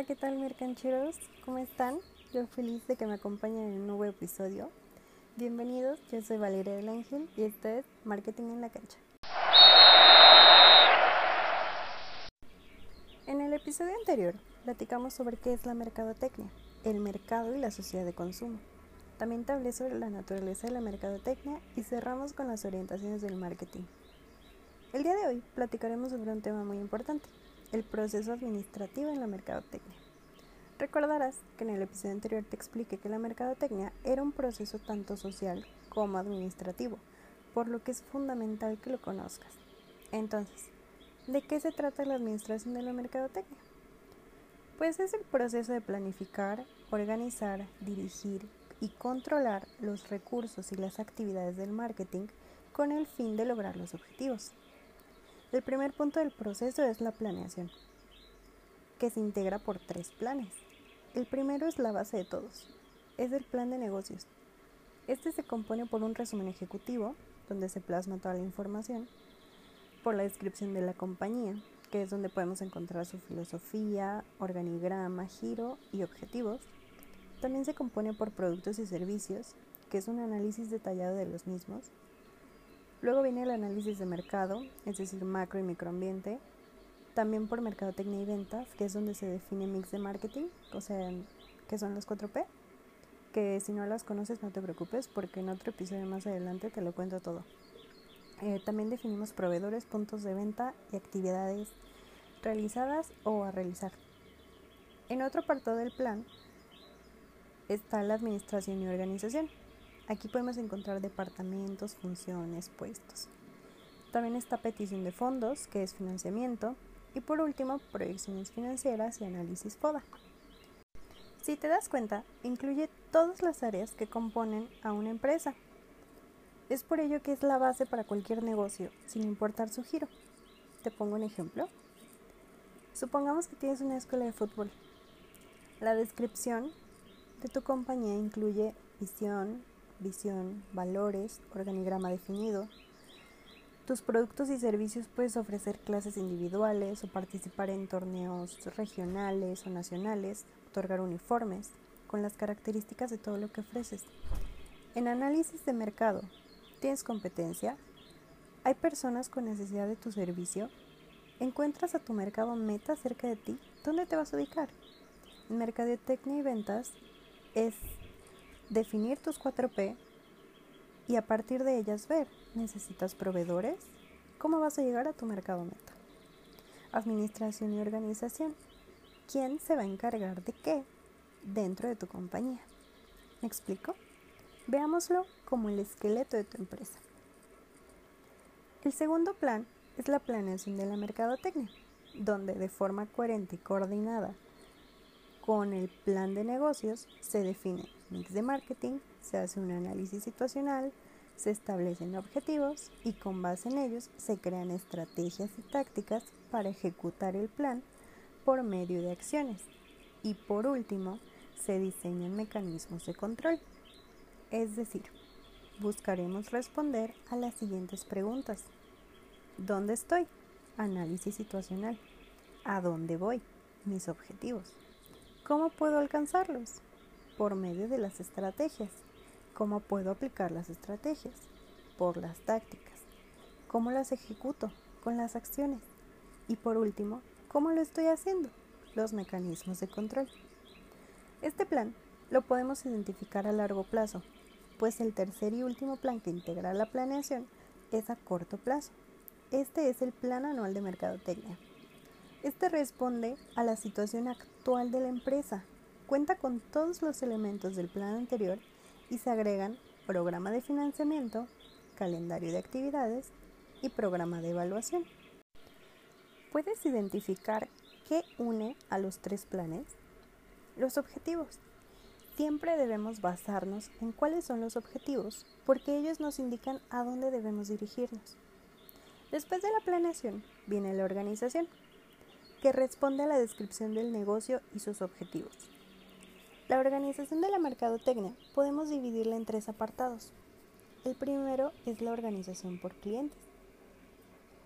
Hola, ¿qué tal mercancheros? ¿Cómo están? Yo feliz de que me acompañen en un nuevo episodio. Bienvenidos, yo soy Valeria del Ángel y esto es Marketing en la Cancha. En el episodio anterior platicamos sobre qué es la mercadotecnia, el mercado y la sociedad de consumo. También te hablé sobre la naturaleza de la mercadotecnia y cerramos con las orientaciones del marketing. El día de hoy platicaremos sobre un tema muy importante, el proceso administrativo en la mercadotecnia. Recordarás que en el episodio anterior te expliqué que la mercadotecnia era un proceso tanto social como administrativo, por lo que es fundamental que lo conozcas. Entonces, ¿de qué se trata la administración de la mercadotecnia? Pues es el proceso de planificar, organizar, dirigir y controlar los recursos y las actividades del marketing con el fin de lograr los objetivos. El primer punto del proceso es la planeación, que se integra por tres planes. El primero es la base de todos, es el plan de negocios. Este se compone por un resumen ejecutivo, donde se plasma toda la información, por la descripción de la compañía, que es donde podemos encontrar su filosofía, organigrama, giro y objetivos. También se compone por productos y servicios, que es un análisis detallado de los mismos, Luego viene el análisis de mercado, es decir, macro y microambiente. También por mercadotecnia y ventas, que es donde se define mix de marketing, o sea, que son los 4P. Que si no las conoces no te preocupes porque en otro episodio más adelante te lo cuento todo. Eh, también definimos proveedores, puntos de venta y actividades realizadas o a realizar. En otro apartado del plan está la administración y organización, Aquí podemos encontrar departamentos, funciones, puestos. También está petición de fondos, que es financiamiento. Y por último, proyecciones financieras y análisis FODA. Si te das cuenta, incluye todas las áreas que componen a una empresa. Es por ello que es la base para cualquier negocio, sin importar su giro. Te pongo un ejemplo. Supongamos que tienes una escuela de fútbol. La descripción de tu compañía incluye visión, visión, valores, organigrama definido. Tus productos y servicios puedes ofrecer clases individuales o participar en torneos regionales o nacionales, otorgar uniformes, con las características de todo lo que ofreces. En análisis de mercado, ¿tienes competencia? ¿Hay personas con necesidad de tu servicio? ¿Encuentras a tu mercado meta cerca de ti? ¿Dónde te vas a ubicar? En Mercadotecnia y Ventas es definir tus 4P y a partir de ellas ver, ¿necesitas proveedores? ¿Cómo vas a llegar a tu mercado meta? Administración y organización. ¿Quién se va a encargar de qué dentro de tu compañía? ¿Me explico? Veámoslo como el esqueleto de tu empresa. El segundo plan es la planeación de la mercadotecnia, donde de forma coherente y coordinada con el plan de negocios se define mix de marketing, se hace un análisis situacional, se establecen objetivos y con base en ellos se crean estrategias y tácticas para ejecutar el plan por medio de acciones. Y por último, se diseñan mecanismos de control. Es decir, buscaremos responder a las siguientes preguntas. ¿Dónde estoy? Análisis situacional. ¿A dónde voy? Mis objetivos. ¿Cómo puedo alcanzarlos? Por medio de las estrategias. ¿Cómo puedo aplicar las estrategias? Por las tácticas. ¿Cómo las ejecuto? Con las acciones. Y por último, ¿cómo lo estoy haciendo? Los mecanismos de control. Este plan lo podemos identificar a largo plazo, pues el tercer y último plan que integra la planeación es a corto plazo. Este es el Plan Anual de Mercadotecnia. Este responde a la situación actual de la empresa cuenta con todos los elementos del plan anterior y se agregan programa de financiamiento, calendario de actividades y programa de evaluación. ¿Puedes identificar qué une a los tres planes? Los objetivos. Siempre debemos basarnos en cuáles son los objetivos porque ellos nos indican a dónde debemos dirigirnos. Después de la planeación viene la organización, que responde a la descripción del negocio y sus objetivos. La organización de la mercadotecnia podemos dividirla en tres apartados. El primero es la organización por clientes.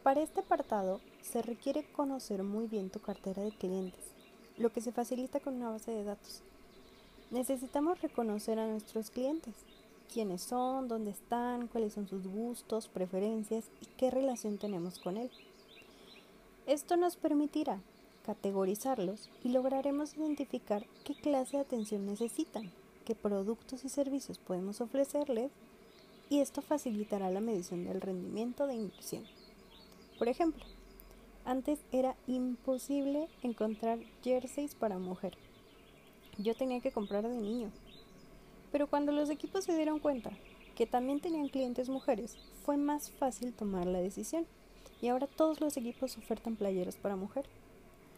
Para este apartado se requiere conocer muy bien tu cartera de clientes, lo que se facilita con una base de datos. Necesitamos reconocer a nuestros clientes, quiénes son, dónde están, cuáles son sus gustos, preferencias y qué relación tenemos con él. Esto nos permitirá categorizarlos y lograremos identificar qué clase de atención necesitan, qué productos y servicios podemos ofrecerles y esto facilitará la medición del rendimiento de inversión. Por ejemplo, antes era imposible encontrar jerseys para mujer. Yo tenía que comprar de niño. Pero cuando los equipos se dieron cuenta que también tenían clientes mujeres, fue más fácil tomar la decisión. Y ahora todos los equipos ofertan playeros para mujer.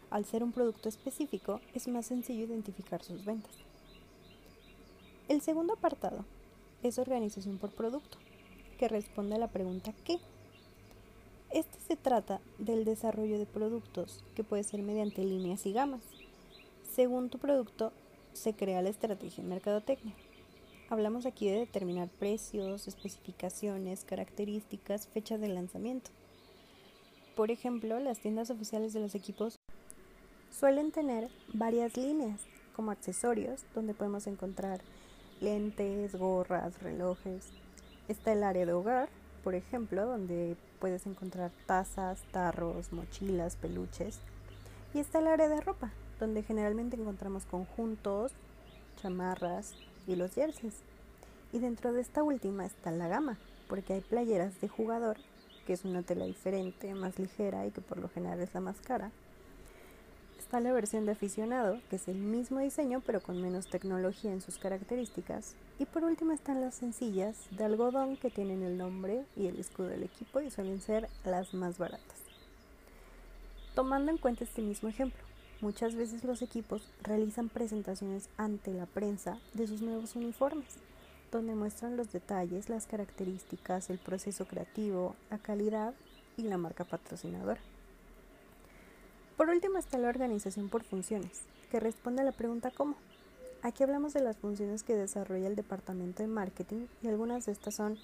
Al ser un producto específico, es más sencillo identificar sus ventas. El segundo apartado es organización por producto, que responde a la pregunta ¿qué? Este se trata del desarrollo de productos que puede ser mediante líneas y gamas. Según tu producto, se crea la estrategia en mercadotecnia. Hablamos aquí de determinar precios, especificaciones, características, fechas de lanzamiento. Por ejemplo, las tiendas oficiales de los equipos suelen tener varias líneas como accesorios donde podemos encontrar lentes, gorras, relojes. Está el área de hogar, por ejemplo, donde puedes encontrar tazas, tarros, mochilas, peluches. Y está el área de ropa, donde generalmente encontramos conjuntos, chamarras y los jerseys. Y dentro de esta última está la gama, porque hay playeras de jugador, que es una tela diferente, más ligera y que por lo general es la más cara está la versión de aficionado, que es el mismo diseño pero con menos tecnología en sus características. Y por último están las sencillas de algodón que tienen el nombre y el escudo del equipo y suelen ser las más baratas. Tomando en cuenta este mismo ejemplo, muchas veces los equipos realizan presentaciones ante la prensa de sus nuevos uniformes, donde muestran los detalles, las características, el proceso creativo, la calidad y la marca patrocinadora. Por último está la organización por funciones, que responde a la pregunta ¿cómo? Aquí hablamos de las funciones que desarrolla el departamento de marketing y algunas de estas son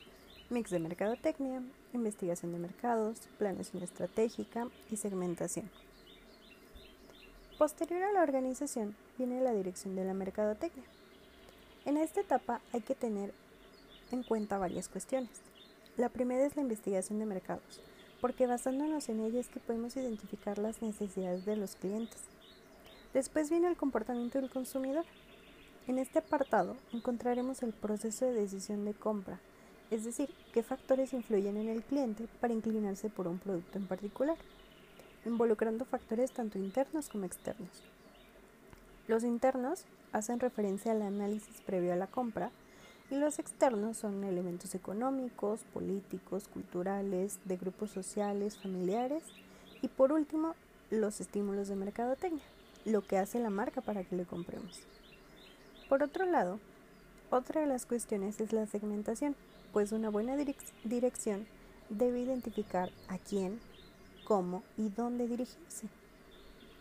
mix de mercadotecnia, investigación de mercados, planeación estratégica y segmentación. Posterior a la organización viene la dirección de la mercadotecnia. En esta etapa hay que tener en cuenta varias cuestiones. La primera es la investigación de mercados porque basándonos en ella es que podemos identificar las necesidades de los clientes. Después viene el comportamiento del consumidor. En este apartado encontraremos el proceso de decisión de compra, es decir, qué factores influyen en el cliente para inclinarse por un producto en particular, involucrando factores tanto internos como externos. Los internos hacen referencia al análisis previo a la compra y los externos son elementos económicos, políticos, culturales, de grupos sociales, familiares y por último los estímulos de mercadotecnia, lo que hace la marca para que le compremos. Por otro lado, otra de las cuestiones es la segmentación, pues una buena dirección debe identificar a quién, cómo y dónde dirigirse.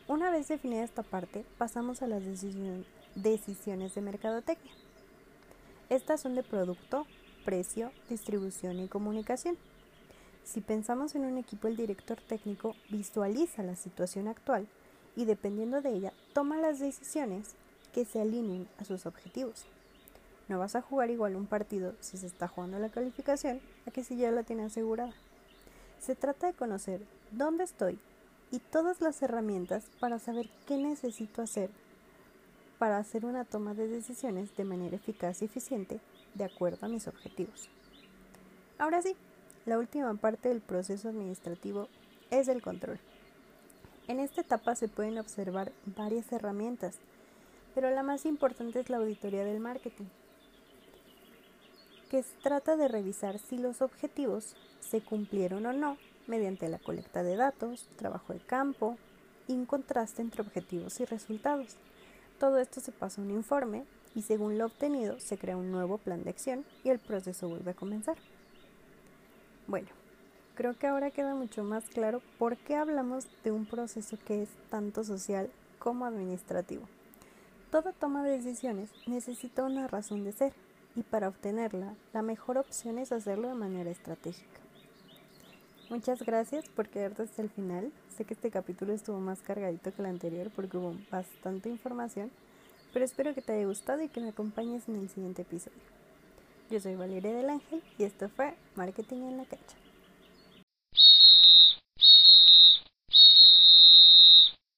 Una vez definida esta parte, pasamos a las decisiones de mercadotecnia. Estas son de producto, precio, distribución y comunicación. Si pensamos en un equipo, el director técnico visualiza la situación actual y dependiendo de ella toma las decisiones que se alineen a sus objetivos. No vas a jugar igual un partido si se está jugando la calificación a que si ya la tiene asegurada. Se trata de conocer dónde estoy y todas las herramientas para saber qué necesito hacer para hacer una toma de decisiones de manera eficaz y eficiente de acuerdo a mis objetivos. Ahora sí, la última parte del proceso administrativo es el control. En esta etapa se pueden observar varias herramientas, pero la más importante es la auditoría del marketing, que trata de revisar si los objetivos se cumplieron o no mediante la colecta de datos, trabajo de campo y un contraste entre objetivos y resultados. Todo esto se pasa a un informe y según lo obtenido se crea un nuevo plan de acción y el proceso vuelve a comenzar. Bueno, creo que ahora queda mucho más claro por qué hablamos de un proceso que es tanto social como administrativo. Toda toma de decisiones necesita una razón de ser y para obtenerla la mejor opción es hacerlo de manera estratégica. Muchas gracias por quedarte hasta el final. Sé que este capítulo estuvo más cargadito que el anterior porque hubo bastante información, pero espero que te haya gustado y que me acompañes en el siguiente episodio. Yo soy Valeria del Ángel y esto fue Marketing en la Cancha.